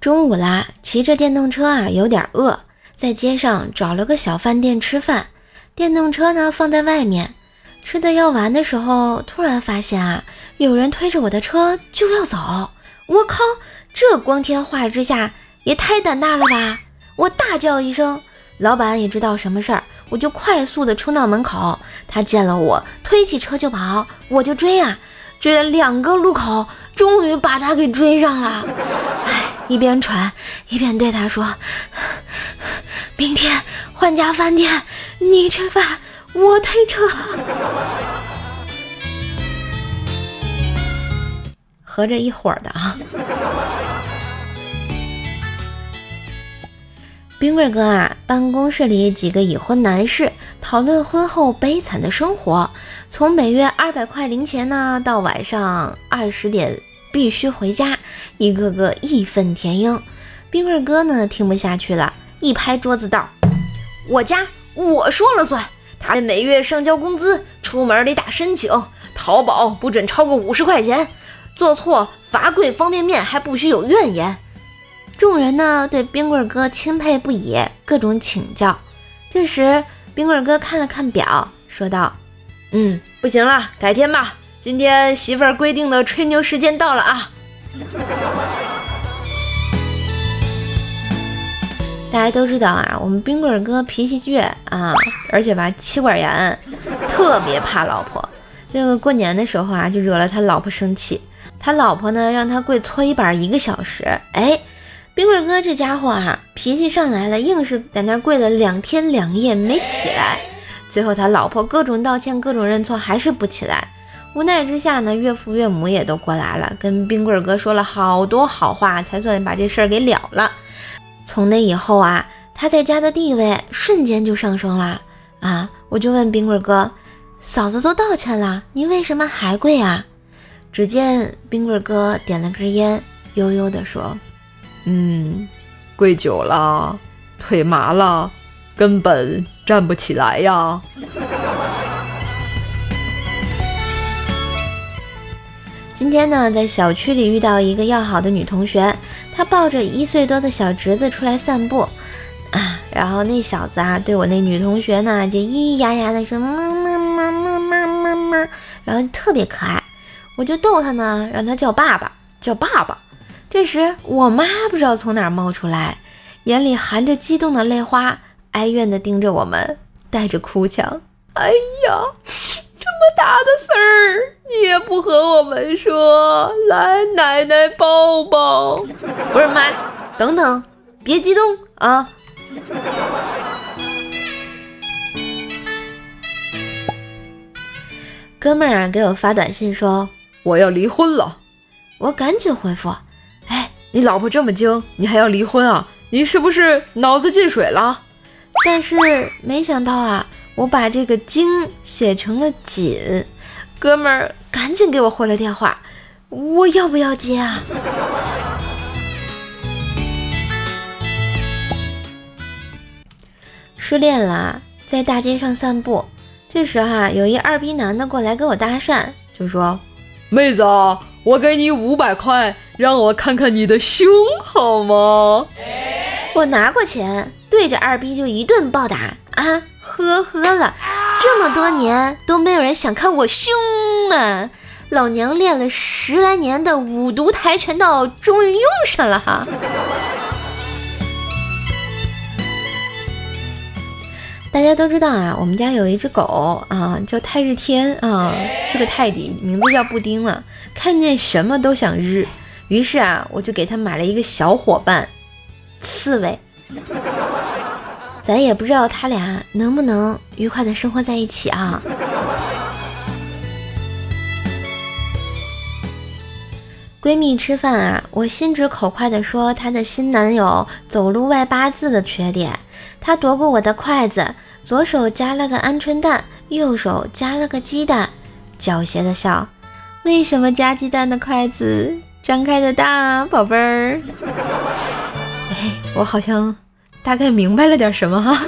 中午啦，骑着电动车啊，有点饿，在街上找了个小饭店吃饭。电动车呢放在外面，吃的要完的时候，突然发现啊，有人推着我的车就要走。我靠，这光天化日之下也太胆大了吧！我大叫一声，老板也知道什么事儿，我就快速的冲到门口。他见了我，推起车就跑，我就追啊，追了两个路口，终于把他给追上了。一边喘一边对他说：“明天换家饭店，你吃饭，我推车。”合着一伙儿的啊！冰棍哥啊，办公室里几个已婚男士讨论婚后悲惨的生活，从每月二百块零钱呢，到晚上二十点。必须回家，一个个义愤填膺。冰棍哥呢，听不下去了，一拍桌子道：“我家我说了算，他每月上交工资，出门得打申请，淘宝不准超过五十块钱，做错罚跪方便面还不许有怨言。”众人呢，对冰棍哥钦佩不已，各种请教。这时，冰棍哥看了看表，说道：“嗯，不行了，改天吧。”今天媳妇儿规定的吹牛时间到了啊！大家都知道啊，我们冰棍哥脾气倔啊，而且吧妻管严，特别怕老婆。这个过年的时候啊，就惹了他老婆生气。他老婆呢，让他跪搓衣板一个小时。哎，冰棍哥这家伙啊，脾气上来了，硬是在那跪了两天两夜没起来。最后他老婆各种道歉，各种认错，还是不起来。无奈之下呢，岳父岳母也都过来了，跟冰棍哥说了好多好话，才算把这事儿给了了。从那以后啊，他在家的地位瞬间就上升了啊！我就问冰棍哥，嫂子都道歉了，你为什么还跪啊？只见冰棍哥点了根烟，悠悠地说：“嗯，跪久了，腿麻了，根本站不起来呀。”今天呢，在小区里遇到一个要好的女同学，她抱着一岁多的小侄子出来散步，啊，然后那小子啊，对我那女同学呢，就咿咿呀呀的说妈妈妈妈妈妈妈，然后就特别可爱，我就逗他呢，让他叫爸爸，叫爸爸。这时我妈不知道从哪儿冒出来，眼里含着激动的泪花，哀怨的盯着我们，带着哭腔，哎呀。这么大的事儿，你也不和我们说，来奶奶抱抱。不是妈，等等，别激动啊。哥们儿给我发短信说我要离婚了，我赶紧回复，哎，你老婆这么精，你还要离婚啊？你是不是脑子进水了？但是没想到啊。我把这个“精”写成了“紧”，哥们儿赶紧给我回了电话，我要不要接啊？失恋了，在大街上散步，这时哈有一二逼男的过来跟我搭讪，就说：“妹子，我给你五百块，让我看看你的胸好吗？”我拿过钱，对着二逼就一顿暴打啊！呵呵了，这么多年都没有人想看我胸啊！老娘练了十来年的五毒跆拳道终于用上了哈！大家都知道啊，我们家有一只狗啊，叫太日天啊，是个泰迪，名字叫布丁嘛，看见什么都想日。于是啊，我就给他买了一个小伙伴，刺猬。咱也不知道他俩能不能愉快的生活在一起啊！闺蜜吃饭啊，我心直口快的说她的新男友走路外八字的缺点。她夺过我的筷子，左手夹了个鹌鹑蛋，右手夹了个鸡蛋，狡黠的笑。为什么夹鸡蛋的筷子张开的大，宝贝儿？哎，我好像。大概明白了点什么哈。